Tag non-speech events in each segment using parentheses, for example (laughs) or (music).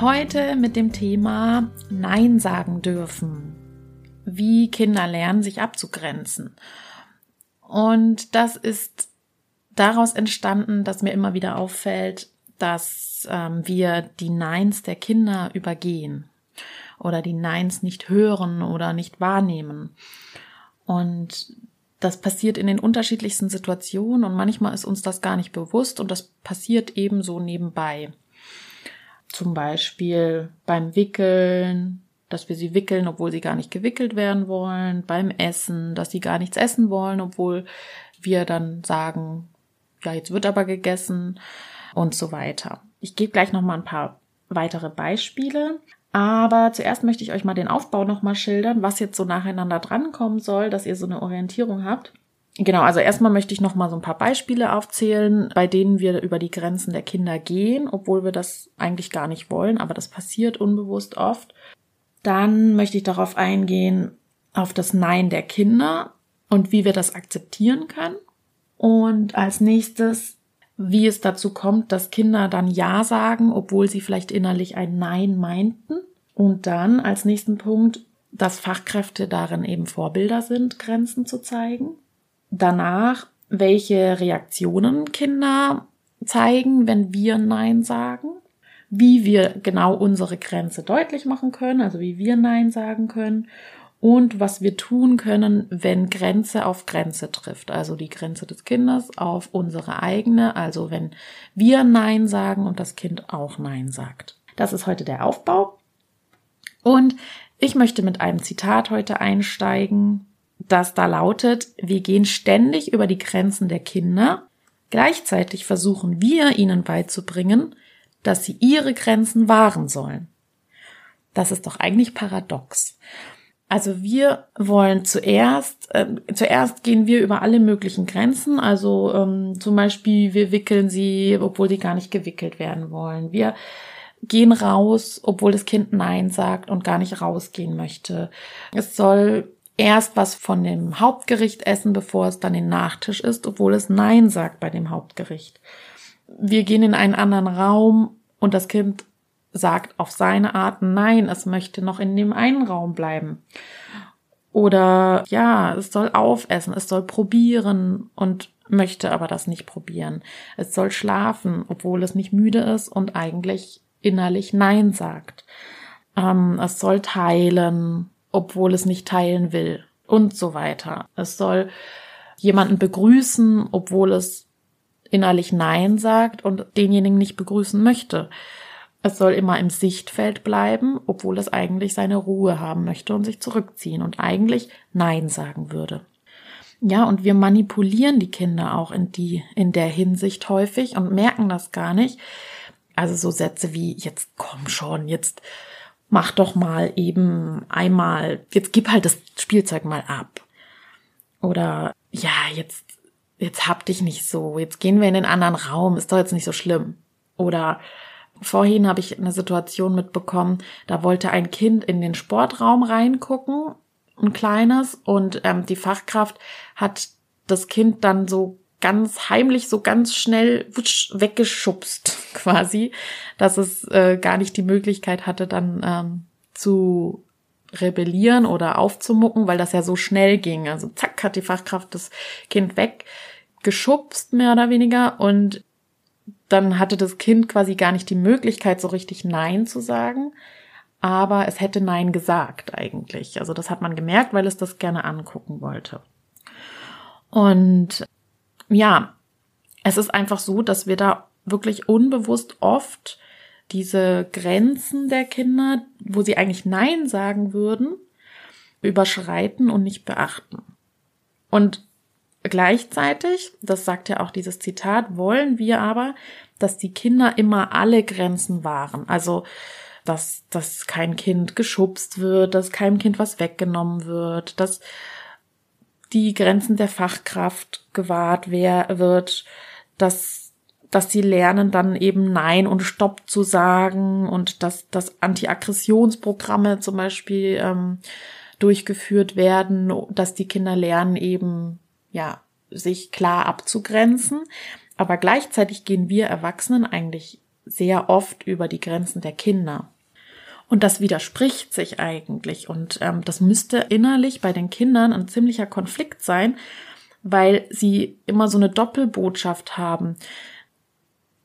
Heute mit dem Thema Nein sagen dürfen. Wie Kinder lernen, sich abzugrenzen. Und das ist daraus entstanden, dass mir immer wieder auffällt, dass ähm, wir die Neins der Kinder übergehen oder die Neins nicht hören oder nicht wahrnehmen. Und das passiert in den unterschiedlichsten Situationen und manchmal ist uns das gar nicht bewusst und das passiert ebenso nebenbei. Zum Beispiel beim Wickeln, dass wir sie wickeln, obwohl sie gar nicht gewickelt werden wollen, beim Essen, dass sie gar nichts essen wollen, obwohl wir dann sagen, ja, jetzt wird aber gegessen und so weiter. Ich gebe gleich noch mal ein paar weitere Beispiele. Aber zuerst möchte ich euch mal den Aufbau nochmal schildern, was jetzt so nacheinander drankommen soll, dass ihr so eine Orientierung habt. Genau, also erstmal möchte ich nochmal so ein paar Beispiele aufzählen, bei denen wir über die Grenzen der Kinder gehen, obwohl wir das eigentlich gar nicht wollen, aber das passiert unbewusst oft. Dann möchte ich darauf eingehen, auf das Nein der Kinder und wie wir das akzeptieren können. Und als nächstes, wie es dazu kommt, dass Kinder dann Ja sagen, obwohl sie vielleicht innerlich ein Nein meinten. Und dann als nächsten Punkt, dass Fachkräfte darin eben Vorbilder sind, Grenzen zu zeigen. Danach, welche Reaktionen Kinder zeigen, wenn wir Nein sagen. Wie wir genau unsere Grenze deutlich machen können, also wie wir Nein sagen können. Und was wir tun können, wenn Grenze auf Grenze trifft. Also die Grenze des Kindes auf unsere eigene. Also wenn wir Nein sagen und das Kind auch Nein sagt. Das ist heute der Aufbau. Und ich möchte mit einem Zitat heute einsteigen, das da lautet, wir gehen ständig über die Grenzen der Kinder, gleichzeitig versuchen wir ihnen beizubringen, dass sie ihre Grenzen wahren sollen. Das ist doch eigentlich paradox. Also wir wollen zuerst, äh, zuerst gehen wir über alle möglichen Grenzen. Also ähm, zum Beispiel, wir wickeln sie, obwohl sie gar nicht gewickelt werden wollen. Wir gehen raus, obwohl das Kind Nein sagt und gar nicht rausgehen möchte. Es soll erst was von dem Hauptgericht essen, bevor es dann den Nachtisch isst, obwohl es Nein sagt bei dem Hauptgericht. Wir gehen in einen anderen Raum und das Kind sagt auf seine Art Nein, es möchte noch in dem einen Raum bleiben. Oder ja, es soll aufessen, es soll probieren und möchte aber das nicht probieren. Es soll schlafen, obwohl es nicht müde ist und eigentlich innerlich Nein sagt. Ähm, es soll teilen, obwohl es nicht teilen will und so weiter. Es soll jemanden begrüßen, obwohl es innerlich Nein sagt und denjenigen nicht begrüßen möchte. Es soll immer im Sichtfeld bleiben, obwohl es eigentlich seine Ruhe haben möchte und sich zurückziehen und eigentlich Nein sagen würde. Ja, und wir manipulieren die Kinder auch in die, in der Hinsicht häufig und merken das gar nicht, also so Sätze wie, jetzt komm schon, jetzt mach doch mal eben einmal, jetzt gib halt das Spielzeug mal ab. Oder ja, jetzt, jetzt hab dich nicht so, jetzt gehen wir in den anderen Raum, ist doch jetzt nicht so schlimm. Oder vorhin habe ich eine Situation mitbekommen, da wollte ein Kind in den Sportraum reingucken, ein kleines, und ähm, die Fachkraft hat das Kind dann so ganz heimlich so ganz schnell wutsch, weggeschubst (laughs) quasi, dass es äh, gar nicht die Möglichkeit hatte, dann ähm, zu rebellieren oder aufzumucken, weil das ja so schnell ging. Also zack, hat die Fachkraft das Kind weggeschubst, mehr oder weniger, und dann hatte das Kind quasi gar nicht die Möglichkeit, so richtig Nein zu sagen, aber es hätte Nein gesagt eigentlich. Also das hat man gemerkt, weil es das gerne angucken wollte. Und ja, es ist einfach so, dass wir da wirklich unbewusst oft diese Grenzen der Kinder, wo sie eigentlich Nein sagen würden, überschreiten und nicht beachten. Und Gleichzeitig, das sagt ja auch dieses Zitat, wollen wir aber, dass die Kinder immer alle Grenzen wahren. Also, dass, dass kein Kind geschubst wird, dass keinem Kind was weggenommen wird, dass die Grenzen der Fachkraft gewahrt wird, dass, dass sie lernen, dann eben Nein und Stopp zu sagen und dass, dass Anti-Aggressionsprogramme zum Beispiel ähm, durchgeführt werden, dass die Kinder lernen eben, ja, sich klar abzugrenzen. Aber gleichzeitig gehen wir Erwachsenen eigentlich sehr oft über die Grenzen der Kinder. Und das widerspricht sich eigentlich. Und ähm, das müsste innerlich bei den Kindern ein ziemlicher Konflikt sein, weil sie immer so eine Doppelbotschaft haben.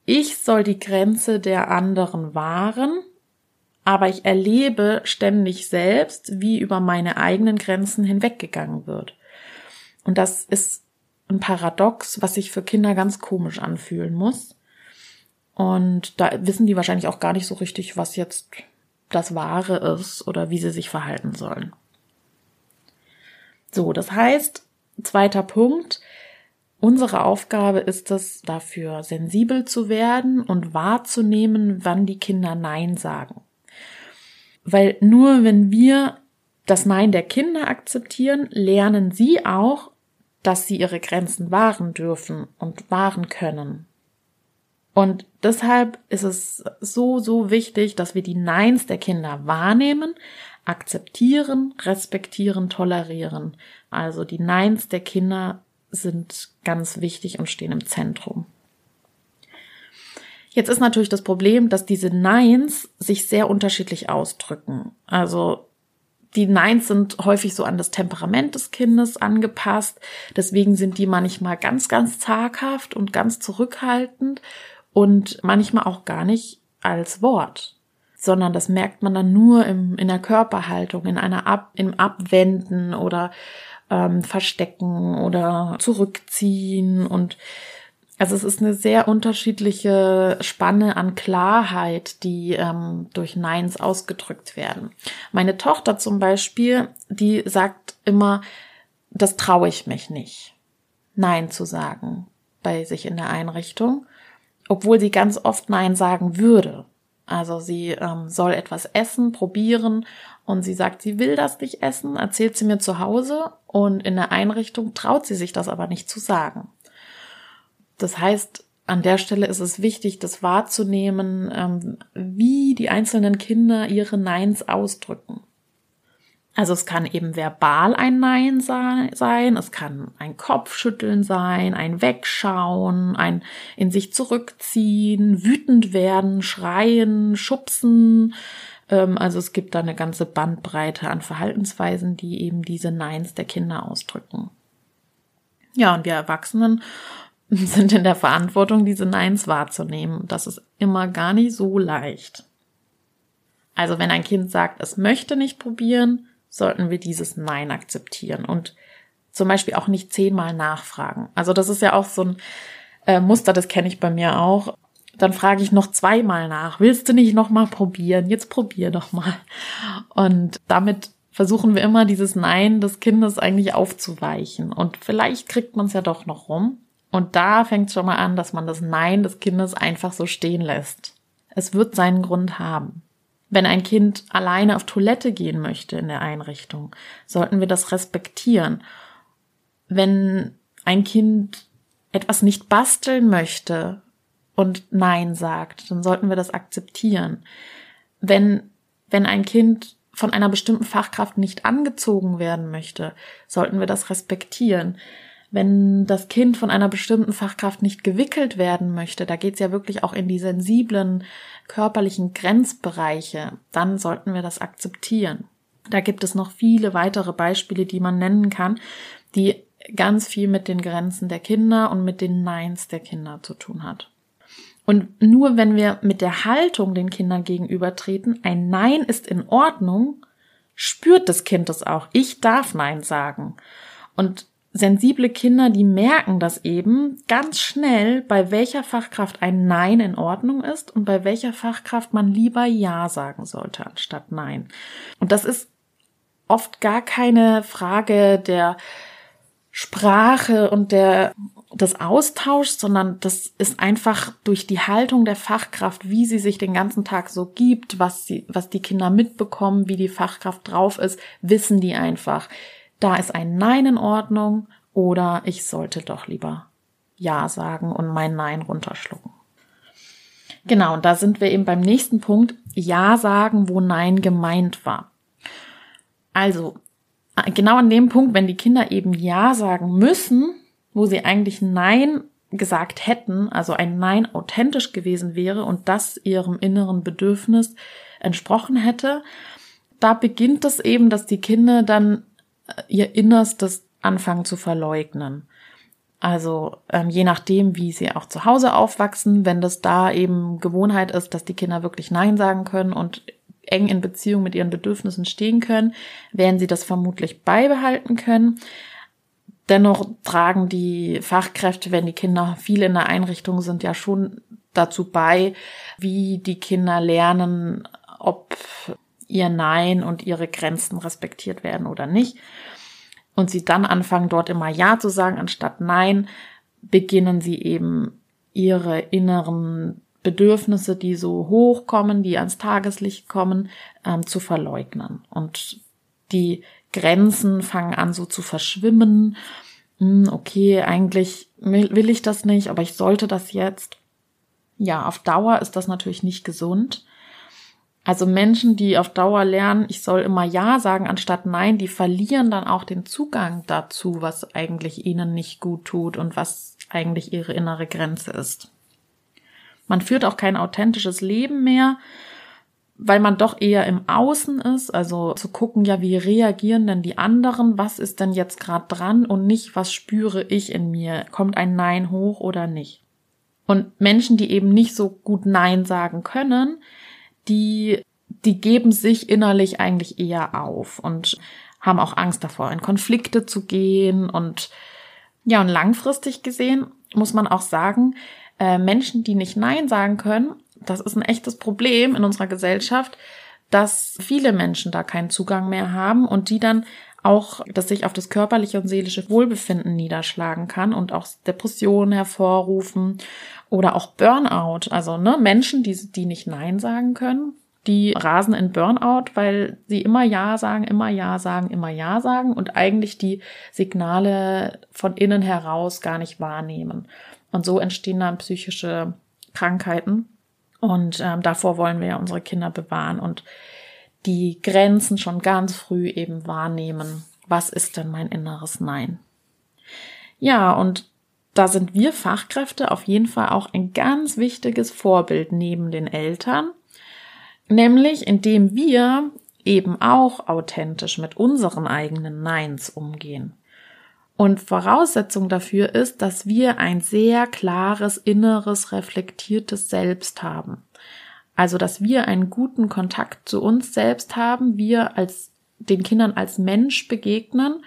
Ich soll die Grenze der anderen wahren, aber ich erlebe ständig selbst, wie über meine eigenen Grenzen hinweggegangen wird. Und das ist ein Paradox, was sich für Kinder ganz komisch anfühlen muss. Und da wissen die wahrscheinlich auch gar nicht so richtig, was jetzt das Wahre ist oder wie sie sich verhalten sollen. So, das heißt, zweiter Punkt, unsere Aufgabe ist es, dafür sensibel zu werden und wahrzunehmen, wann die Kinder Nein sagen. Weil nur wenn wir das Nein der Kinder akzeptieren, lernen sie auch, dass sie ihre Grenzen wahren dürfen und wahren können. Und deshalb ist es so, so wichtig, dass wir die Neins der Kinder wahrnehmen, akzeptieren, respektieren, tolerieren. Also die Neins der Kinder sind ganz wichtig und stehen im Zentrum. Jetzt ist natürlich das Problem, dass diese Neins sich sehr unterschiedlich ausdrücken. Also die Neins sind häufig so an das Temperament des Kindes angepasst. Deswegen sind die manchmal ganz, ganz zaghaft und ganz zurückhaltend und manchmal auch gar nicht als Wort, sondern das merkt man dann nur im, in der Körperhaltung, in einer Ab, im Abwenden oder ähm, Verstecken oder Zurückziehen und also es ist eine sehr unterschiedliche Spanne an Klarheit, die ähm, durch Neins ausgedrückt werden. Meine Tochter zum Beispiel, die sagt immer, das traue ich mich nicht, Nein zu sagen bei sich in der Einrichtung obwohl sie ganz oft Nein sagen würde. Also sie ähm, soll etwas essen, probieren und sie sagt, sie will das nicht essen, erzählt sie mir zu Hause und in der Einrichtung traut sie sich das aber nicht zu sagen. Das heißt, an der Stelle ist es wichtig, das wahrzunehmen, ähm, wie die einzelnen Kinder ihre Neins ausdrücken. Also es kann eben verbal ein Nein sein, es kann ein Kopfschütteln sein, ein Wegschauen, ein in sich zurückziehen, wütend werden, schreien, schubsen. Ähm, also es gibt da eine ganze Bandbreite an Verhaltensweisen, die eben diese Neins der Kinder ausdrücken. Ja, und wir Erwachsenen (laughs) sind in der Verantwortung, diese Neins wahrzunehmen. Das ist immer gar nicht so leicht. Also wenn ein Kind sagt, es möchte nicht probieren, sollten wir dieses Nein akzeptieren und zum Beispiel auch nicht zehnmal nachfragen. Also das ist ja auch so ein äh, Muster, das kenne ich bei mir auch. Dann frage ich noch zweimal nach. Willst du nicht noch mal probieren? Jetzt probier doch mal. Und damit versuchen wir immer dieses Nein des Kindes eigentlich aufzuweichen. Und vielleicht kriegt man es ja doch noch rum. Und da fängt es schon mal an, dass man das Nein des Kindes einfach so stehen lässt. Es wird seinen Grund haben. Wenn ein Kind alleine auf Toilette gehen möchte in der Einrichtung, sollten wir das respektieren. Wenn ein Kind etwas nicht basteln möchte und Nein sagt, dann sollten wir das akzeptieren. Wenn, wenn ein Kind von einer bestimmten Fachkraft nicht angezogen werden möchte, sollten wir das respektieren. Wenn das Kind von einer bestimmten Fachkraft nicht gewickelt werden möchte, da geht's ja wirklich auch in die sensiblen körperlichen Grenzbereiche, dann sollten wir das akzeptieren. Da gibt es noch viele weitere Beispiele, die man nennen kann, die ganz viel mit den Grenzen der Kinder und mit den Neins der Kinder zu tun hat. Und nur wenn wir mit der Haltung den Kindern gegenübertreten, ein Nein ist in Ordnung, spürt das Kind es auch. Ich darf Nein sagen. Und sensible Kinder, die merken das eben ganz schnell, bei welcher Fachkraft ein Nein in Ordnung ist und bei welcher Fachkraft man lieber Ja sagen sollte anstatt Nein. Und das ist oft gar keine Frage der Sprache und der des Austauschs, sondern das ist einfach durch die Haltung der Fachkraft, wie sie sich den ganzen Tag so gibt, was sie, was die Kinder mitbekommen, wie die Fachkraft drauf ist, wissen die einfach. Da ist ein Nein in Ordnung oder ich sollte doch lieber Ja sagen und mein Nein runterschlucken. Genau, und da sind wir eben beim nächsten Punkt. Ja sagen, wo Nein gemeint war. Also, genau an dem Punkt, wenn die Kinder eben Ja sagen müssen, wo sie eigentlich Nein gesagt hätten, also ein Nein authentisch gewesen wäre und das ihrem inneren Bedürfnis entsprochen hätte, da beginnt es eben, dass die Kinder dann ihr Innerstes anfangen zu verleugnen. Also ähm, je nachdem, wie sie auch zu Hause aufwachsen, wenn das da eben Gewohnheit ist, dass die Kinder wirklich Nein sagen können und eng in Beziehung mit ihren Bedürfnissen stehen können, werden sie das vermutlich beibehalten können. Dennoch tragen die Fachkräfte, wenn die Kinder viel in der Einrichtung sind, ja schon dazu bei, wie die Kinder lernen, ob ihr Nein und ihre Grenzen respektiert werden oder nicht. Und sie dann anfangen, dort immer Ja zu sagen anstatt Nein, beginnen sie eben ihre inneren Bedürfnisse, die so hochkommen, die ans Tageslicht kommen, ähm, zu verleugnen. Und die Grenzen fangen an so zu verschwimmen. Hm, okay, eigentlich will ich das nicht, aber ich sollte das jetzt. Ja, auf Dauer ist das natürlich nicht gesund. Also Menschen, die auf Dauer lernen, ich soll immer Ja sagen anstatt Nein, die verlieren dann auch den Zugang dazu, was eigentlich ihnen nicht gut tut und was eigentlich ihre innere Grenze ist. Man führt auch kein authentisches Leben mehr, weil man doch eher im Außen ist, also zu gucken, ja, wie reagieren denn die anderen, was ist denn jetzt gerade dran und nicht, was spüre ich in mir, kommt ein Nein hoch oder nicht. Und Menschen, die eben nicht so gut Nein sagen können, die, die geben sich innerlich eigentlich eher auf und haben auch Angst davor, in Konflikte zu gehen. Und ja, und langfristig gesehen muss man auch sagen, äh, Menschen, die nicht Nein sagen können, das ist ein echtes Problem in unserer Gesellschaft, dass viele Menschen da keinen Zugang mehr haben und die dann auch, dass sich auf das körperliche und seelische Wohlbefinden niederschlagen kann und auch Depressionen hervorrufen oder auch Burnout. Also ne, Menschen, die, die nicht Nein sagen können, die rasen in Burnout, weil sie immer Ja sagen, immer Ja sagen, immer Ja sagen und eigentlich die Signale von innen heraus gar nicht wahrnehmen. Und so entstehen dann psychische Krankheiten. Und ähm, davor wollen wir ja unsere Kinder bewahren und die Grenzen schon ganz früh eben wahrnehmen. Was ist denn mein inneres Nein? Ja, und da sind wir Fachkräfte auf jeden Fall auch ein ganz wichtiges Vorbild neben den Eltern, nämlich indem wir eben auch authentisch mit unseren eigenen Neins umgehen. Und Voraussetzung dafür ist, dass wir ein sehr klares, inneres, reflektiertes Selbst haben. Also, dass wir einen guten Kontakt zu uns selbst haben, wir als den Kindern als Mensch begegnen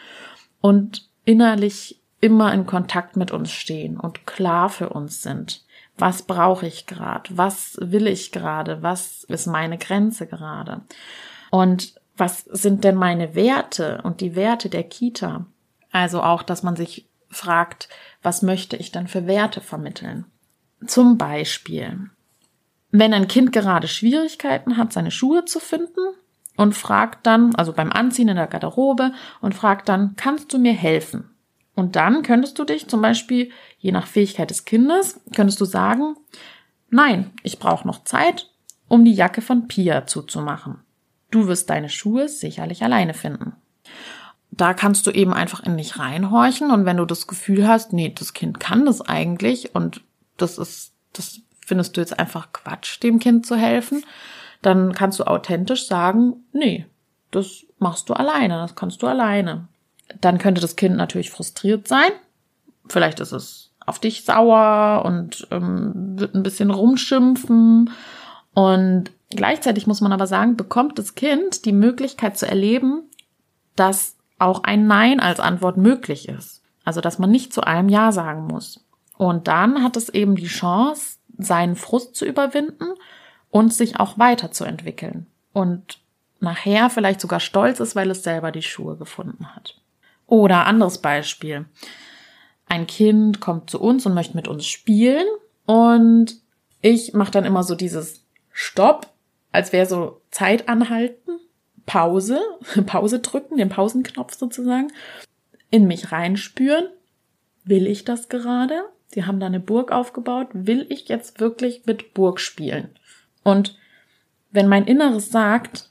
und innerlich immer in Kontakt mit uns stehen und klar für uns sind. Was brauche ich gerade? Was will ich gerade? Was ist meine Grenze gerade? Und was sind denn meine Werte und die Werte der Kita? Also auch, dass man sich fragt, was möchte ich denn für Werte vermitteln? Zum Beispiel, wenn ein Kind gerade Schwierigkeiten hat, seine Schuhe zu finden und fragt dann, also beim Anziehen in der Garderobe und fragt dann, kannst du mir helfen? Und dann könntest du dich zum Beispiel, je nach Fähigkeit des Kindes, könntest du sagen, nein, ich brauche noch Zeit, um die Jacke von Pia zuzumachen. Du wirst deine Schuhe sicherlich alleine finden da kannst du eben einfach in dich reinhorchen und wenn du das Gefühl hast, nee, das Kind kann das eigentlich und das ist, das findest du jetzt einfach Quatsch, dem Kind zu helfen, dann kannst du authentisch sagen, nee, das machst du alleine, das kannst du alleine. Dann könnte das Kind natürlich frustriert sein. Vielleicht ist es auf dich sauer und ähm, wird ein bisschen rumschimpfen. Und gleichzeitig muss man aber sagen, bekommt das Kind die Möglichkeit zu erleben, dass auch ein Nein als Antwort möglich ist. Also, dass man nicht zu allem Ja sagen muss. Und dann hat es eben die Chance, seinen Frust zu überwinden und sich auch weiterzuentwickeln. Und nachher vielleicht sogar stolz ist, weil es selber die Schuhe gefunden hat. Oder anderes Beispiel. Ein Kind kommt zu uns und möchte mit uns spielen und ich mache dann immer so dieses Stopp, als wäre so Zeit anhalten, Pause, (laughs) Pause drücken, den Pausenknopf sozusagen, in mich reinspüren. Will ich das gerade? Sie haben da eine Burg aufgebaut. Will ich jetzt wirklich mit Burg spielen? Und wenn mein Inneres sagt,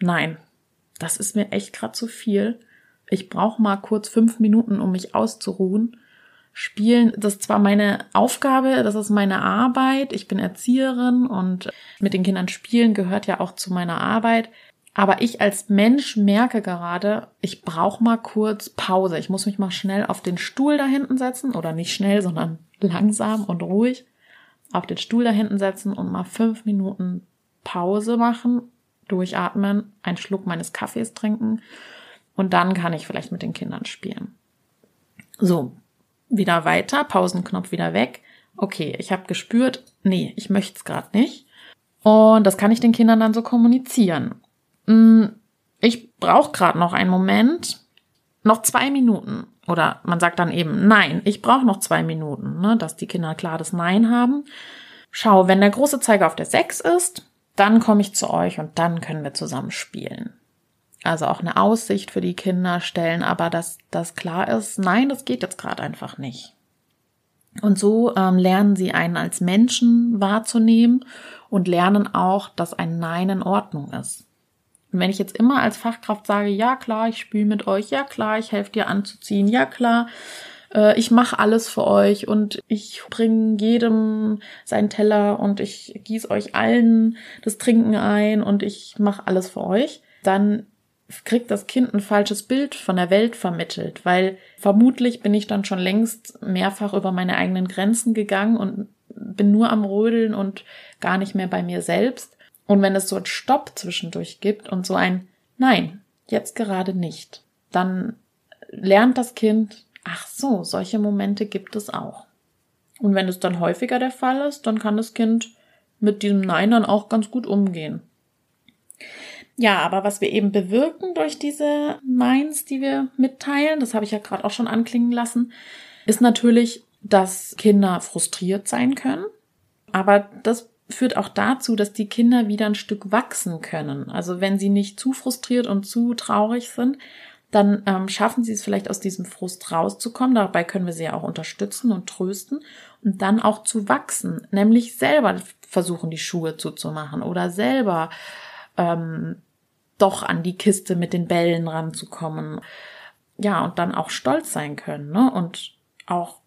nein, das ist mir echt gerade zu viel. Ich brauche mal kurz fünf Minuten, um mich auszuruhen. Spielen, das ist zwar meine Aufgabe, das ist meine Arbeit. Ich bin Erzieherin und mit den Kindern spielen gehört ja auch zu meiner Arbeit. Aber ich als Mensch merke gerade, ich brauche mal kurz Pause. Ich muss mich mal schnell auf den Stuhl da hinten setzen oder nicht schnell, sondern langsam und ruhig auf den Stuhl da hinten setzen und mal fünf Minuten Pause machen durchatmen, einen Schluck meines Kaffees trinken und dann kann ich vielleicht mit den Kindern spielen. So, wieder weiter, Pausenknopf wieder weg. Okay, ich habe gespürt, nee, ich möchte es gerade nicht. Und das kann ich den Kindern dann so kommunizieren. Hm, ich brauche gerade noch einen Moment, noch zwei Minuten. Oder man sagt dann eben, nein, ich brauche noch zwei Minuten, ne, dass die Kinder klar das Nein haben. Schau, wenn der große Zeiger auf der 6 ist, dann komme ich zu euch und dann können wir zusammen spielen. Also auch eine Aussicht für die Kinder stellen, aber dass das klar ist, nein, das geht jetzt gerade einfach nicht. Und so ähm, lernen sie einen als Menschen wahrzunehmen und lernen auch, dass ein Nein in Ordnung ist. Und wenn ich jetzt immer als Fachkraft sage, ja klar, ich spiele mit euch, ja klar, ich helfe dir anzuziehen, ja klar, äh, ich mache alles für euch und ich bringe jedem seinen Teller und ich gieße euch allen das Trinken ein und ich mache alles für euch, dann kriegt das Kind ein falsches Bild von der Welt vermittelt, weil vermutlich bin ich dann schon längst mehrfach über meine eigenen Grenzen gegangen und bin nur am Rödeln und gar nicht mehr bei mir selbst. Und wenn es so ein Stopp zwischendurch gibt und so ein Nein, jetzt gerade nicht, dann lernt das Kind, Ach so, solche Momente gibt es auch. Und wenn es dann häufiger der Fall ist, dann kann das Kind mit diesem Nein dann auch ganz gut umgehen. Ja, aber was wir eben bewirken durch diese Neins, die wir mitteilen, das habe ich ja gerade auch schon anklingen lassen, ist natürlich, dass Kinder frustriert sein können. Aber das führt auch dazu, dass die Kinder wieder ein Stück wachsen können. Also wenn sie nicht zu frustriert und zu traurig sind, dann ähm, schaffen sie es vielleicht aus diesem Frust rauszukommen. Dabei können wir sie ja auch unterstützen und trösten und dann auch zu wachsen, nämlich selber versuchen, die Schuhe zuzumachen oder selber ähm, doch an die Kiste mit den Bällen ranzukommen. Ja, und dann auch stolz sein können, ne? Und auch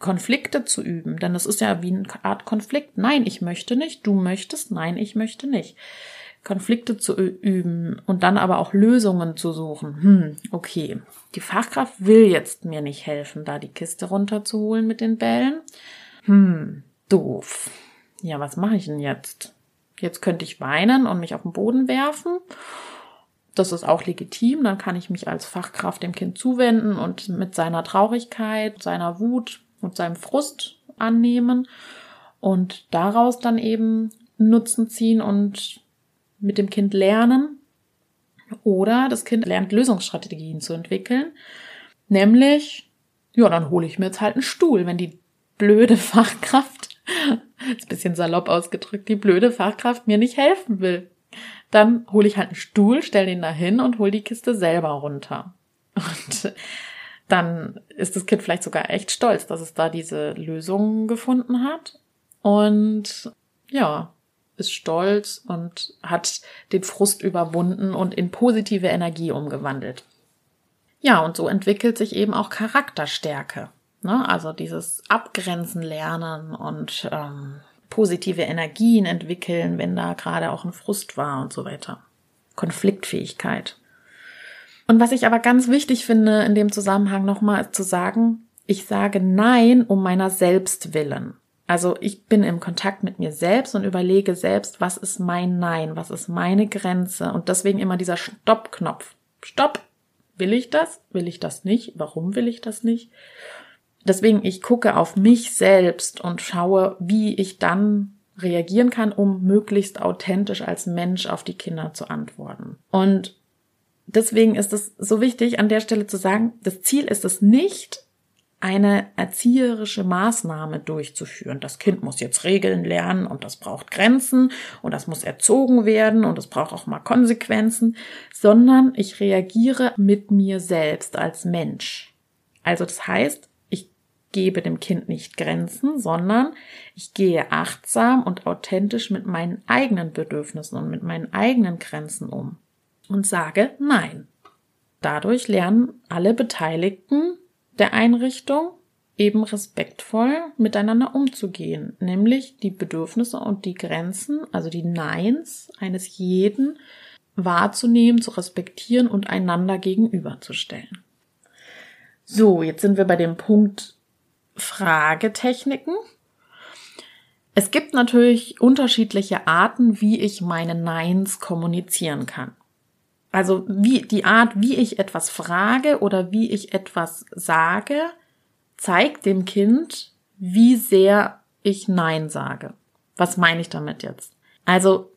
Konflikte zu üben, denn das ist ja wie eine Art Konflikt. Nein, ich möchte nicht, du möchtest, nein, ich möchte nicht. Konflikte zu üben und dann aber auch Lösungen zu suchen. Hm, okay. Die Fachkraft will jetzt mir nicht helfen, da die Kiste runterzuholen mit den Bällen. Hm, doof. Ja, was mache ich denn jetzt? Jetzt könnte ich weinen und mich auf den Boden werfen. Das ist auch legitim. Dann kann ich mich als Fachkraft dem Kind zuwenden und mit seiner Traurigkeit, seiner Wut und seinem Frust annehmen und daraus dann eben Nutzen ziehen und mit dem Kind lernen oder das Kind lernt Lösungsstrategien zu entwickeln. Nämlich, ja, dann hole ich mir jetzt halt einen Stuhl, wenn die blöde (laughs) Fachkraft, ist ein bisschen salopp ausgedrückt, die blöde Fachkraft mir nicht helfen will. Dann hole ich halt einen Stuhl, stell den da hin und hole die Kiste selber runter. Und dann ist das Kind vielleicht sogar echt stolz, dass es da diese Lösung gefunden hat. Und ja, ist stolz und hat den Frust überwunden und in positive Energie umgewandelt. Ja, und so entwickelt sich eben auch Charakterstärke. Ne? Also dieses Abgrenzen lernen und ähm, positive Energien entwickeln, wenn da gerade auch ein Frust war und so weiter. Konfliktfähigkeit. Und was ich aber ganz wichtig finde in dem Zusammenhang nochmal zu sagen, ich sage Nein um meiner selbst willen. Also ich bin im Kontakt mit mir selbst und überlege selbst, was ist mein Nein, was ist meine Grenze und deswegen immer dieser Stopp-Knopf. Stopp! Will ich das? Will ich das nicht? Warum will ich das nicht? Deswegen, ich gucke auf mich selbst und schaue, wie ich dann reagieren kann, um möglichst authentisch als Mensch auf die Kinder zu antworten. Und deswegen ist es so wichtig, an der Stelle zu sagen, das Ziel ist es nicht, eine erzieherische Maßnahme durchzuführen. Das Kind muss jetzt Regeln lernen und das braucht Grenzen und das muss erzogen werden und es braucht auch mal Konsequenzen, sondern ich reagiere mit mir selbst als Mensch. Also das heißt, ich gebe dem Kind nicht Grenzen, sondern ich gehe achtsam und authentisch mit meinen eigenen Bedürfnissen und mit meinen eigenen Grenzen um und sage Nein. Dadurch lernen alle Beteiligten der Einrichtung eben respektvoll miteinander umzugehen, nämlich die Bedürfnisse und die Grenzen, also die Neins eines jeden wahrzunehmen, zu respektieren und einander gegenüberzustellen. So, jetzt sind wir bei dem Punkt Fragetechniken. Es gibt natürlich unterschiedliche Arten, wie ich meine Neins kommunizieren kann. Also wie die Art, wie ich etwas frage oder wie ich etwas sage, zeigt dem Kind, wie sehr ich Nein sage. Was meine ich damit jetzt? Also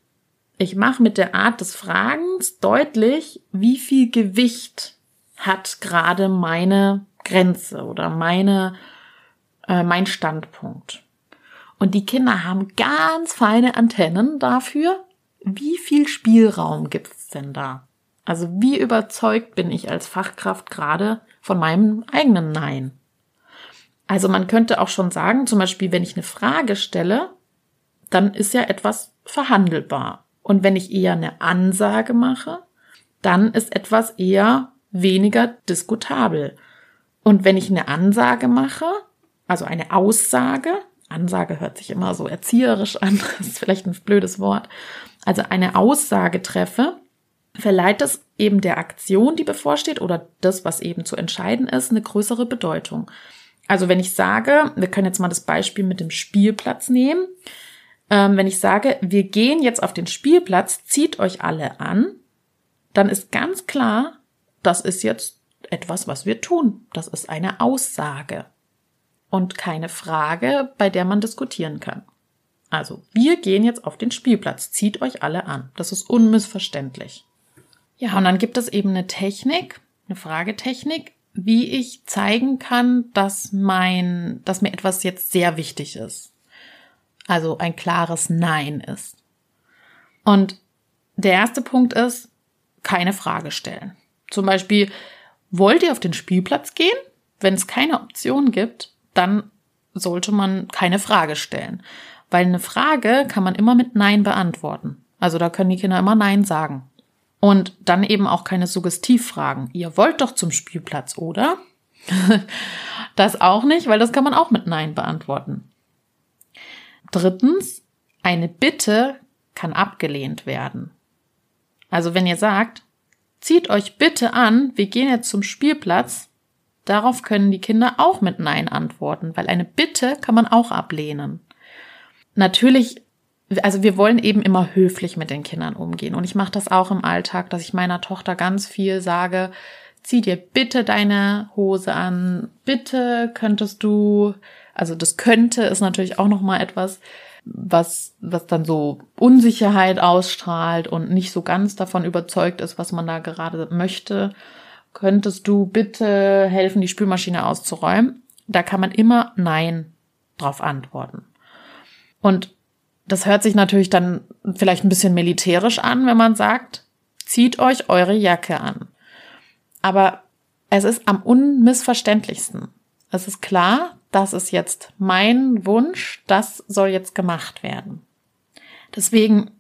ich mache mit der Art des Fragens deutlich, wie viel Gewicht hat gerade meine Grenze oder meine äh, mein Standpunkt. Und die Kinder haben ganz feine Antennen dafür, wie viel Spielraum gibt's denn da? Also wie überzeugt bin ich als Fachkraft gerade von meinem eigenen Nein? Also man könnte auch schon sagen, zum Beispiel, wenn ich eine Frage stelle, dann ist ja etwas verhandelbar. Und wenn ich eher eine Ansage mache, dann ist etwas eher weniger diskutabel. Und wenn ich eine Ansage mache, also eine Aussage, Ansage hört sich immer so erzieherisch an, (laughs) das ist vielleicht ein blödes Wort, also eine Aussage treffe, verleiht es eben der Aktion, die bevorsteht oder das, was eben zu entscheiden ist, eine größere Bedeutung. Also wenn ich sage, wir können jetzt mal das Beispiel mit dem Spielplatz nehmen. Ähm, wenn ich sage, wir gehen jetzt auf den Spielplatz, zieht euch alle an, dann ist ganz klar, das ist jetzt etwas, was wir tun. Das ist eine Aussage und keine Frage, bei der man diskutieren kann. Also, wir gehen jetzt auf den Spielplatz, zieht euch alle an. Das ist unmissverständlich. Ja, und dann gibt es eben eine Technik, eine Fragetechnik, wie ich zeigen kann, dass mein, dass mir etwas jetzt sehr wichtig ist. Also ein klares Nein ist. Und der erste Punkt ist, keine Frage stellen. Zum Beispiel, wollt ihr auf den Spielplatz gehen? Wenn es keine Option gibt, dann sollte man keine Frage stellen. Weil eine Frage kann man immer mit Nein beantworten. Also da können die Kinder immer Nein sagen. Und dann eben auch keine Suggestivfragen. Ihr wollt doch zum Spielplatz, oder? (laughs) das auch nicht, weil das kann man auch mit Nein beantworten. Drittens, eine Bitte kann abgelehnt werden. Also wenn ihr sagt, zieht euch bitte an, wir gehen jetzt zum Spielplatz, darauf können die Kinder auch mit Nein antworten, weil eine Bitte kann man auch ablehnen. Natürlich also wir wollen eben immer höflich mit den Kindern umgehen. Und ich mache das auch im Alltag, dass ich meiner Tochter ganz viel sage, zieh dir bitte deine Hose an, bitte könntest du, also das könnte ist natürlich auch nochmal etwas, was, was dann so Unsicherheit ausstrahlt und nicht so ganz davon überzeugt ist, was man da gerade möchte. Könntest du bitte helfen, die Spülmaschine auszuräumen? Da kann man immer Nein drauf antworten. Und das hört sich natürlich dann vielleicht ein bisschen militärisch an, wenn man sagt, zieht euch eure Jacke an. Aber es ist am unmissverständlichsten. Es ist klar, das ist jetzt mein Wunsch, das soll jetzt gemacht werden. Deswegen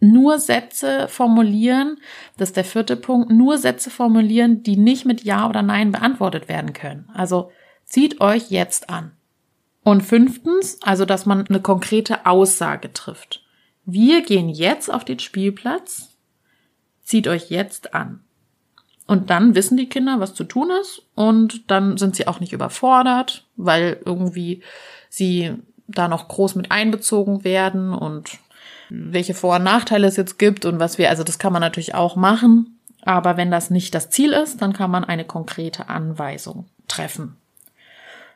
nur Sätze formulieren, das ist der vierte Punkt, nur Sätze formulieren, die nicht mit Ja oder Nein beantwortet werden können. Also zieht euch jetzt an. Und fünftens, also dass man eine konkrete Aussage trifft. Wir gehen jetzt auf den Spielplatz, zieht euch jetzt an. Und dann wissen die Kinder, was zu tun ist und dann sind sie auch nicht überfordert, weil irgendwie sie da noch groß mit einbezogen werden und welche Vor- und Nachteile es jetzt gibt und was wir, also das kann man natürlich auch machen. Aber wenn das nicht das Ziel ist, dann kann man eine konkrete Anweisung treffen.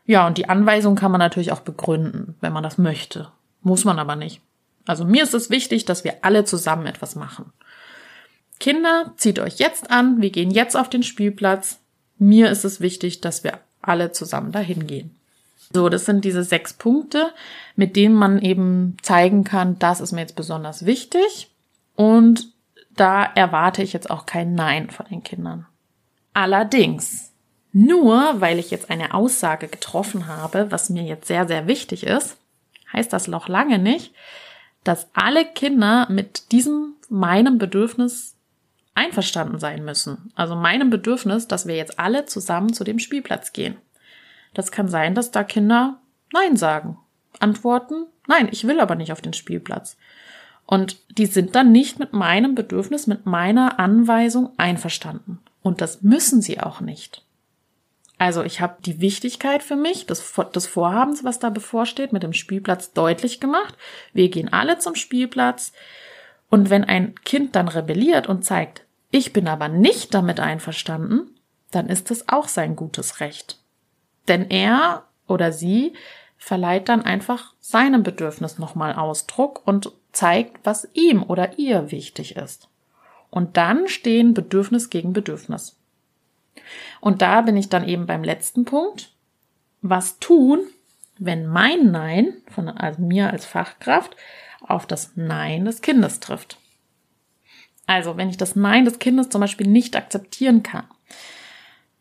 Ja, und die Anweisung kann man natürlich auch begründen, wenn man das möchte. Muss man aber nicht. Also mir ist es wichtig, dass wir alle zusammen etwas machen. Kinder, zieht euch jetzt an, wir gehen jetzt auf den Spielplatz. Mir ist es wichtig, dass wir alle zusammen dahin gehen. So, das sind diese sechs Punkte, mit denen man eben zeigen kann, das ist mir jetzt besonders wichtig. Und da erwarte ich jetzt auch kein Nein von den Kindern. Allerdings, nur weil ich jetzt eine Aussage getroffen habe, was mir jetzt sehr, sehr wichtig ist, heißt das noch lange nicht, dass alle Kinder mit diesem meinem Bedürfnis einverstanden sein müssen. Also meinem Bedürfnis, dass wir jetzt alle zusammen zu dem Spielplatz gehen. Das kann sein, dass da Kinder Nein sagen. Antworten, nein, ich will aber nicht auf den Spielplatz. Und die sind dann nicht mit meinem Bedürfnis, mit meiner Anweisung einverstanden. Und das müssen sie auch nicht. Also ich habe die Wichtigkeit für mich des, des Vorhabens, was da bevorsteht, mit dem Spielplatz deutlich gemacht. Wir gehen alle zum Spielplatz. Und wenn ein Kind dann rebelliert und zeigt, ich bin aber nicht damit einverstanden, dann ist es auch sein gutes Recht. Denn er oder sie verleiht dann einfach seinem Bedürfnis nochmal Ausdruck und zeigt, was ihm oder ihr wichtig ist. Und dann stehen Bedürfnis gegen Bedürfnis. Und da bin ich dann eben beim letzten Punkt. Was tun, wenn mein Nein von also mir als Fachkraft auf das Nein des Kindes trifft? Also, wenn ich das Nein des Kindes zum Beispiel nicht akzeptieren kann.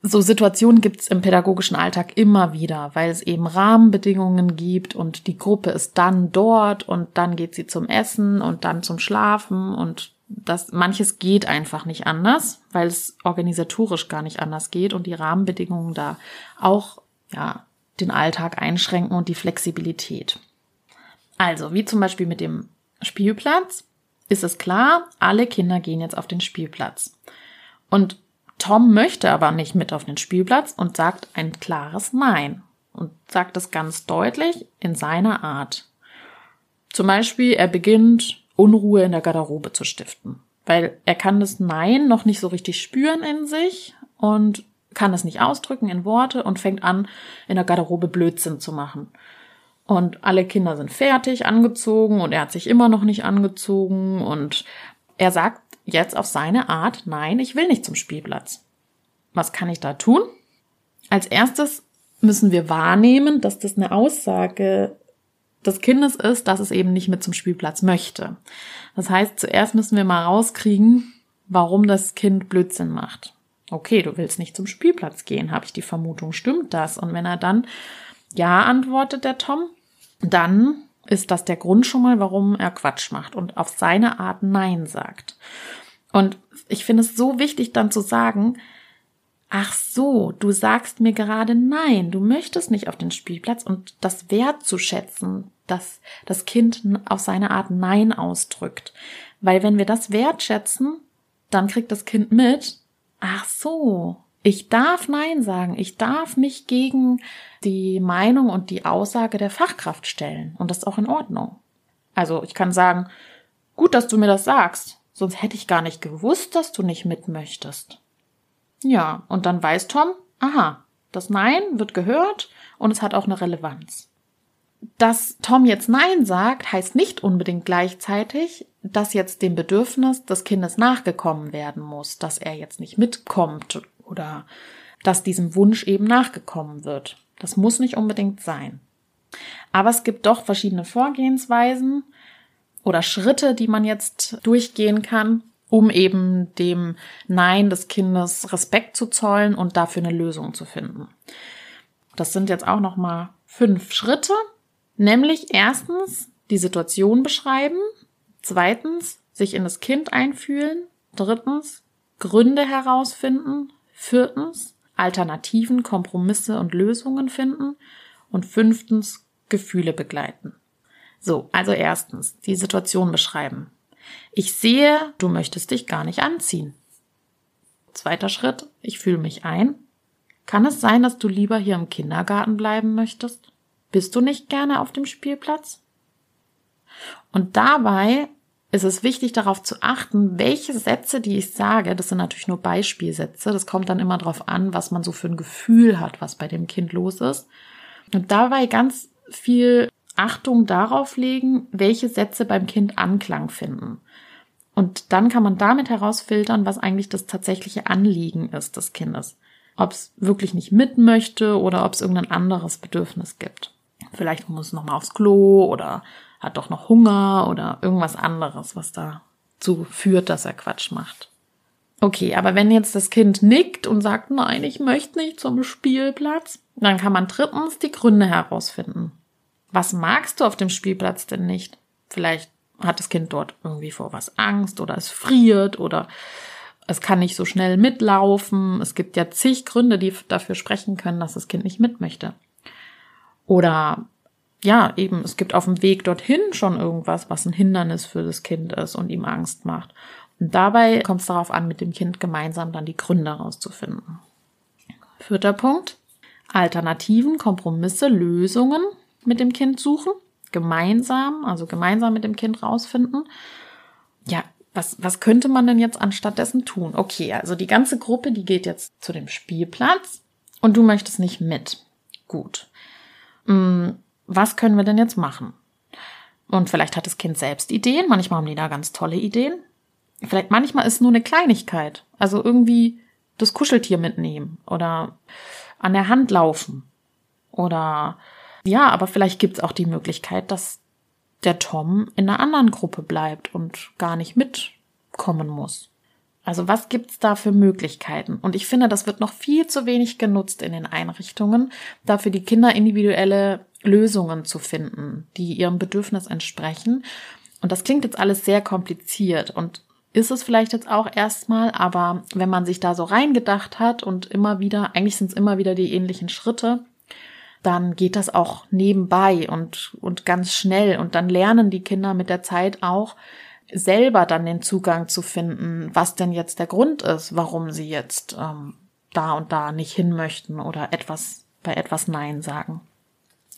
So Situationen gibt es im pädagogischen Alltag immer wieder, weil es eben Rahmenbedingungen gibt und die Gruppe ist dann dort und dann geht sie zum Essen und dann zum Schlafen und das manches geht einfach nicht anders, weil es organisatorisch gar nicht anders geht und die Rahmenbedingungen da auch ja den Alltag einschränken und die Flexibilität. Also wie zum Beispiel mit dem Spielplatz ist es klar, alle Kinder gehen jetzt auf den Spielplatz und Tom möchte aber nicht mit auf den Spielplatz und sagt ein klares Nein und sagt es ganz deutlich in seiner Art. Zum Beispiel, er beginnt Unruhe in der Garderobe zu stiften. Weil er kann das Nein noch nicht so richtig spüren in sich und kann es nicht ausdrücken in Worte und fängt an, in der Garderobe Blödsinn zu machen. Und alle Kinder sind fertig, angezogen und er hat sich immer noch nicht angezogen und er sagt jetzt auf seine Art, nein, ich will nicht zum Spielplatz. Was kann ich da tun? Als erstes müssen wir wahrnehmen, dass das eine Aussage des Kindes ist, dass es eben nicht mit zum Spielplatz möchte. Das heißt, zuerst müssen wir mal rauskriegen, warum das Kind Blödsinn macht. Okay, du willst nicht zum Spielplatz gehen, habe ich die Vermutung, stimmt das? Und wenn er dann ja antwortet, der Tom, dann ist das der Grund schon mal, warum er Quatsch macht und auf seine Art Nein sagt. Und ich finde es so wichtig dann zu sagen, Ach so, du sagst mir gerade nein, du möchtest nicht auf den Spielplatz und das wertzuschätzen, dass das Kind auf seine Art Nein ausdrückt. Weil wenn wir das wertschätzen, dann kriegt das Kind mit, ach so, ich darf Nein sagen, ich darf mich gegen die Meinung und die Aussage der Fachkraft stellen und das ist auch in Ordnung. Also ich kann sagen, gut, dass du mir das sagst, sonst hätte ich gar nicht gewusst, dass du nicht mit möchtest. Ja, und dann weiß Tom, aha, das Nein wird gehört und es hat auch eine Relevanz. Dass Tom jetzt Nein sagt, heißt nicht unbedingt gleichzeitig, dass jetzt dem Bedürfnis des Kindes nachgekommen werden muss, dass er jetzt nicht mitkommt oder dass diesem Wunsch eben nachgekommen wird. Das muss nicht unbedingt sein. Aber es gibt doch verschiedene Vorgehensweisen oder Schritte, die man jetzt durchgehen kann, um eben dem Nein des Kindes Respekt zu zollen und dafür eine Lösung zu finden. Das sind jetzt auch noch mal fünf Schritte, nämlich erstens die Situation beschreiben, zweitens sich in das Kind einfühlen, drittens Gründe herausfinden, viertens Alternativen, Kompromisse und Lösungen finden und fünftens Gefühle begleiten. So, also erstens die Situation beschreiben. Ich sehe, du möchtest dich gar nicht anziehen. Zweiter Schritt, ich fühle mich ein. Kann es sein, dass du lieber hier im Kindergarten bleiben möchtest? Bist du nicht gerne auf dem Spielplatz? Und dabei ist es wichtig darauf zu achten, welche Sätze, die ich sage, das sind natürlich nur Beispielsätze, das kommt dann immer darauf an, was man so für ein Gefühl hat, was bei dem Kind los ist. Und dabei ganz viel Achtung darauf legen, welche Sätze beim Kind Anklang finden. Und dann kann man damit herausfiltern, was eigentlich das tatsächliche Anliegen ist des Kindes. Ob es wirklich nicht mit möchte oder ob es irgendein anderes Bedürfnis gibt. Vielleicht muss es nochmal aufs Klo oder hat doch noch Hunger oder irgendwas anderes, was dazu führt, dass er Quatsch macht. Okay, aber wenn jetzt das Kind nickt und sagt, nein, ich möchte nicht zum Spielplatz, dann kann man drittens die Gründe herausfinden. Was magst du auf dem Spielplatz denn nicht? Vielleicht hat das Kind dort irgendwie vor was Angst oder es friert oder es kann nicht so schnell mitlaufen. Es gibt ja zig Gründe, die dafür sprechen können, dass das Kind nicht mit möchte. Oder ja, eben, es gibt auf dem Weg dorthin schon irgendwas, was ein Hindernis für das Kind ist und ihm Angst macht. Und dabei kommt es darauf an, mit dem Kind gemeinsam dann die Gründe herauszufinden. Vierter Punkt. Alternativen, Kompromisse, Lösungen mit dem Kind suchen. Gemeinsam, also gemeinsam mit dem Kind rausfinden. Ja, was, was könnte man denn jetzt anstattdessen tun? Okay, also die ganze Gruppe, die geht jetzt zu dem Spielplatz und du möchtest nicht mit. Gut. Hm, was können wir denn jetzt machen? Und vielleicht hat das Kind selbst Ideen. Manchmal haben die da ganz tolle Ideen. Vielleicht manchmal ist nur eine Kleinigkeit. Also irgendwie das Kuscheltier mitnehmen oder an der Hand laufen. Oder ja, aber vielleicht gibt's auch die Möglichkeit, dass der Tom in einer anderen Gruppe bleibt und gar nicht mitkommen muss. Also was gibt's da für Möglichkeiten? Und ich finde, das wird noch viel zu wenig genutzt in den Einrichtungen, dafür die Kinder individuelle Lösungen zu finden, die ihrem Bedürfnis entsprechen. Und das klingt jetzt alles sehr kompliziert und ist es vielleicht jetzt auch erstmal, aber wenn man sich da so reingedacht hat und immer wieder, eigentlich sind es immer wieder die ähnlichen Schritte, dann geht das auch nebenbei und, und ganz schnell und dann lernen die Kinder mit der Zeit auch selber dann den Zugang zu finden, was denn jetzt der Grund ist, warum sie jetzt ähm, da und da nicht hin möchten oder etwas bei etwas Nein sagen.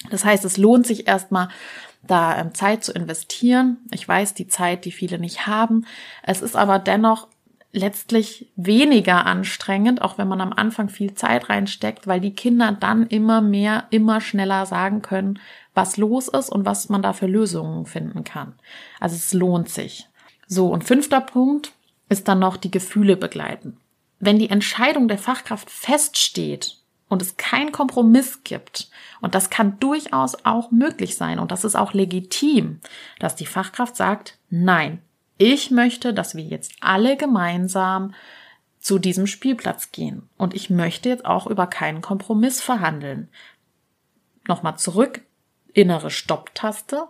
Das heißt, es lohnt sich erstmal, da ähm, Zeit zu investieren. Ich weiß, die Zeit, die viele nicht haben. Es ist aber dennoch letztlich weniger anstrengend, auch wenn man am Anfang viel Zeit reinsteckt, weil die Kinder dann immer mehr, immer schneller sagen können, was los ist und was man da für Lösungen finden kann. Also es lohnt sich. So, und fünfter Punkt ist dann noch die Gefühle begleiten. Wenn die Entscheidung der Fachkraft feststeht und es keinen Kompromiss gibt. Und das kann durchaus auch möglich sein und das ist auch legitim, dass die Fachkraft sagt, nein, ich möchte, dass wir jetzt alle gemeinsam zu diesem Spielplatz gehen und ich möchte jetzt auch über keinen Kompromiss verhandeln. Nochmal zurück, innere Stopptaste.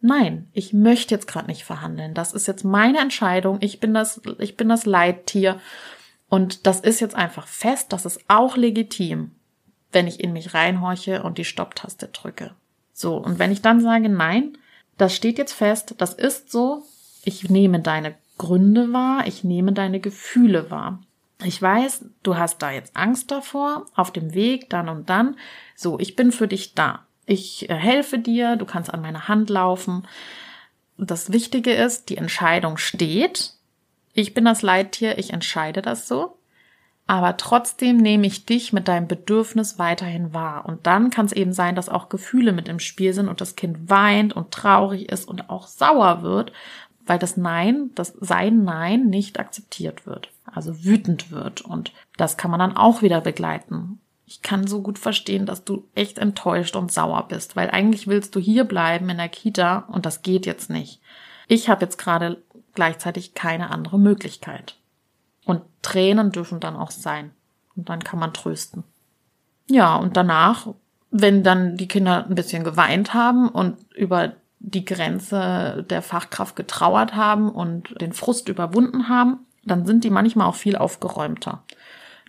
Nein, ich möchte jetzt gerade nicht verhandeln. Das ist jetzt meine Entscheidung. Ich bin das, ich bin das Leittier und das ist jetzt einfach fest, das ist auch legitim, wenn ich in mich reinhorche und die Stopptaste drücke. So, und wenn ich dann sage, nein, das steht jetzt fest, das ist so, ich nehme deine Gründe wahr, ich nehme deine Gefühle wahr. Ich weiß, du hast da jetzt Angst davor, auf dem Weg, dann und dann. So, ich bin für dich da. Ich äh, helfe dir, du kannst an meiner Hand laufen. Das Wichtige ist, die Entscheidung steht ich bin das Leittier, ich entscheide das so. Aber trotzdem nehme ich dich mit deinem Bedürfnis weiterhin wahr. Und dann kann es eben sein, dass auch Gefühle mit im Spiel sind und das Kind weint und traurig ist und auch sauer wird, weil das Nein, das sein Nein nicht akzeptiert wird. Also wütend wird. Und das kann man dann auch wieder begleiten. Ich kann so gut verstehen, dass du echt enttäuscht und sauer bist, weil eigentlich willst du hier bleiben in der Kita und das geht jetzt nicht. Ich habe jetzt gerade gleichzeitig keine andere Möglichkeit. Und Tränen dürfen dann auch sein. Und dann kann man trösten. Ja, und danach, wenn dann die Kinder ein bisschen geweint haben und über die Grenze der Fachkraft getrauert haben und den Frust überwunden haben, dann sind die manchmal auch viel aufgeräumter.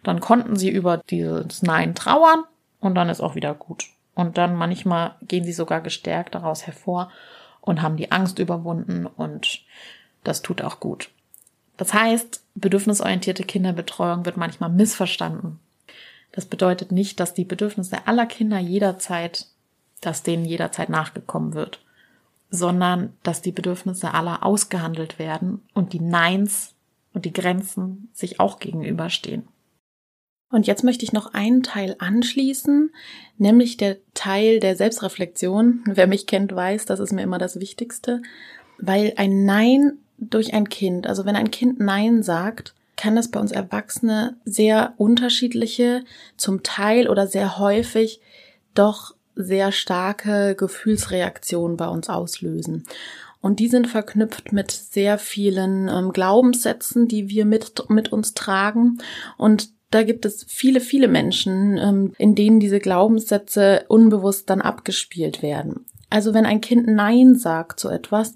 Dann konnten sie über dieses Nein trauern und dann ist auch wieder gut. Und dann manchmal gehen sie sogar gestärkt daraus hervor und haben die Angst überwunden und das tut auch gut. Das heißt, bedürfnisorientierte Kinderbetreuung wird manchmal missverstanden. Das bedeutet nicht, dass die Bedürfnisse aller Kinder jederzeit, dass denen jederzeit nachgekommen wird, sondern dass die Bedürfnisse aller ausgehandelt werden und die Neins und die Grenzen sich auch gegenüberstehen. Und jetzt möchte ich noch einen Teil anschließen, nämlich der Teil der Selbstreflexion. Wer mich kennt, weiß, das ist mir immer das Wichtigste, weil ein Nein durch ein Kind. Also wenn ein Kind Nein sagt, kann das bei uns Erwachsene sehr unterschiedliche, zum Teil oder sehr häufig doch sehr starke Gefühlsreaktionen bei uns auslösen. Und die sind verknüpft mit sehr vielen ähm, Glaubenssätzen, die wir mit, mit uns tragen. Und da gibt es viele, viele Menschen, ähm, in denen diese Glaubenssätze unbewusst dann abgespielt werden. Also wenn ein Kind Nein sagt zu etwas,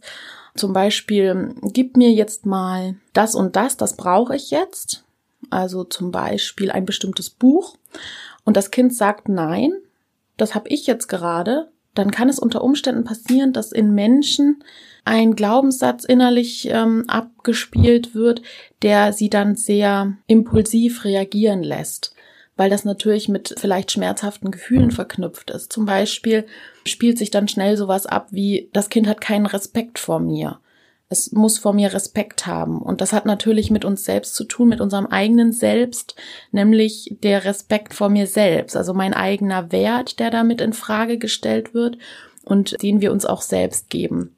zum Beispiel, gib mir jetzt mal das und das, das brauche ich jetzt. Also zum Beispiel ein bestimmtes Buch. Und das Kind sagt Nein, das habe ich jetzt gerade. Dann kann es unter Umständen passieren, dass in Menschen ein Glaubenssatz innerlich ähm, abgespielt wird, der sie dann sehr impulsiv reagieren lässt weil das natürlich mit vielleicht schmerzhaften Gefühlen verknüpft ist. Zum Beispiel spielt sich dann schnell sowas ab wie, das Kind hat keinen Respekt vor mir. Es muss vor mir Respekt haben. Und das hat natürlich mit uns selbst zu tun, mit unserem eigenen Selbst, nämlich der Respekt vor mir selbst, also mein eigener Wert, der damit in Frage gestellt wird und den wir uns auch selbst geben.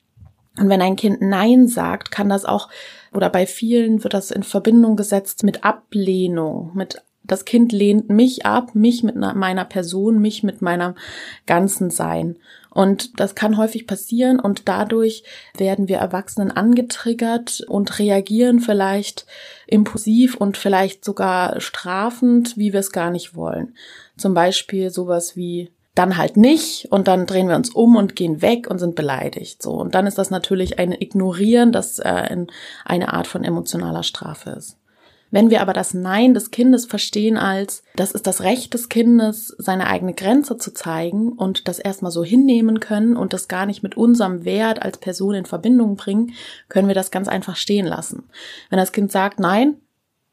Und wenn ein Kind Nein sagt, kann das auch, oder bei vielen wird das in Verbindung gesetzt mit Ablehnung, mit das Kind lehnt mich ab, mich mit meiner Person, mich mit meinem ganzen Sein. Und das kann häufig passieren und dadurch werden wir Erwachsenen angetriggert und reagieren vielleicht impulsiv und vielleicht sogar strafend, wie wir es gar nicht wollen. Zum Beispiel sowas wie dann halt nicht und dann drehen wir uns um und gehen weg und sind beleidigt. So und dann ist das natürlich ein Ignorieren, das äh, eine Art von emotionaler Strafe ist. Wenn wir aber das Nein des Kindes verstehen als, das ist das Recht des Kindes, seine eigene Grenze zu zeigen und das erstmal so hinnehmen können und das gar nicht mit unserem Wert als Person in Verbindung bringen, können wir das ganz einfach stehen lassen. Wenn das Kind sagt, nein,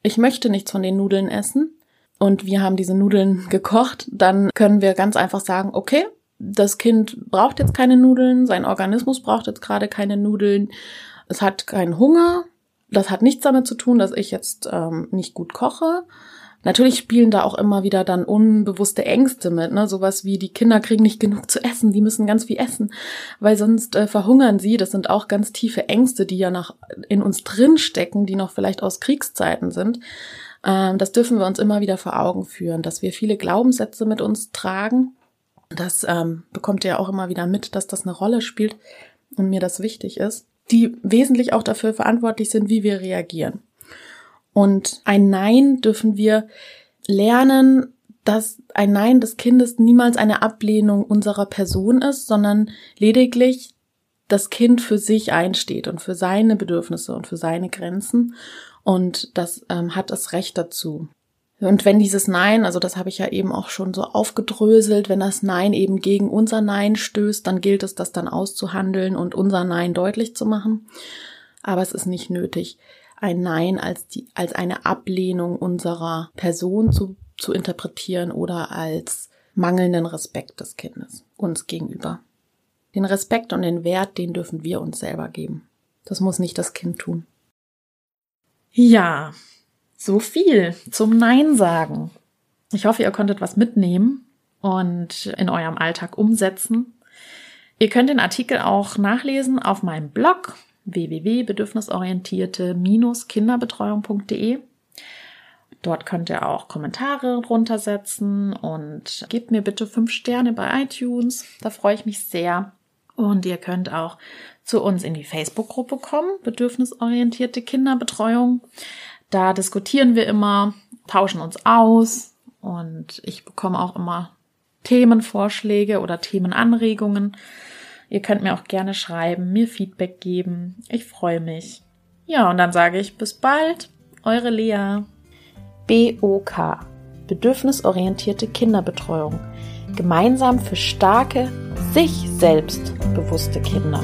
ich möchte nichts von den Nudeln essen und wir haben diese Nudeln (laughs) gekocht, dann können wir ganz einfach sagen, okay, das Kind braucht jetzt keine Nudeln, sein Organismus braucht jetzt gerade keine Nudeln, es hat keinen Hunger, das hat nichts damit zu tun, dass ich jetzt ähm, nicht gut koche. Natürlich spielen da auch immer wieder dann unbewusste Ängste mit, ne? Sowas wie die Kinder kriegen nicht genug zu essen, die müssen ganz viel essen, weil sonst äh, verhungern sie. Das sind auch ganz tiefe Ängste, die ja noch in uns drin stecken, die noch vielleicht aus Kriegszeiten sind. Ähm, das dürfen wir uns immer wieder vor Augen führen, dass wir viele Glaubenssätze mit uns tragen. Das ähm, bekommt ihr auch immer wieder mit, dass das eine Rolle spielt und mir das wichtig ist die wesentlich auch dafür verantwortlich sind, wie wir reagieren. Und ein Nein dürfen wir lernen, dass ein Nein des Kindes niemals eine Ablehnung unserer Person ist, sondern lediglich das Kind für sich einsteht und für seine Bedürfnisse und für seine Grenzen. Und das ähm, hat das Recht dazu. Und wenn dieses Nein, also das habe ich ja eben auch schon so aufgedröselt, wenn das Nein eben gegen unser Nein stößt, dann gilt es, das dann auszuhandeln und unser Nein deutlich zu machen. Aber es ist nicht nötig, ein Nein als, die, als eine Ablehnung unserer Person zu, zu interpretieren oder als mangelnden Respekt des Kindes uns gegenüber. Den Respekt und den Wert, den dürfen wir uns selber geben. Das muss nicht das Kind tun. Ja, so viel zum Nein sagen. Ich hoffe, ihr konntet was mitnehmen und in eurem Alltag umsetzen. Ihr könnt den Artikel auch nachlesen auf meinem Blog www.bedürfnisorientierte-kinderbetreuung.de. Dort könnt ihr auch Kommentare runtersetzen und gebt mir bitte fünf Sterne bei iTunes. Da freue ich mich sehr. Und ihr könnt auch zu uns in die Facebook-Gruppe kommen, Bedürfnisorientierte Kinderbetreuung. Da diskutieren wir immer, tauschen uns aus und ich bekomme auch immer Themenvorschläge oder Themenanregungen. Ihr könnt mir auch gerne schreiben, mir Feedback geben. Ich freue mich. Ja, und dann sage ich bis bald. Eure Lea. BOK. Bedürfnisorientierte Kinderbetreuung. Gemeinsam für starke, sich selbst bewusste Kinder.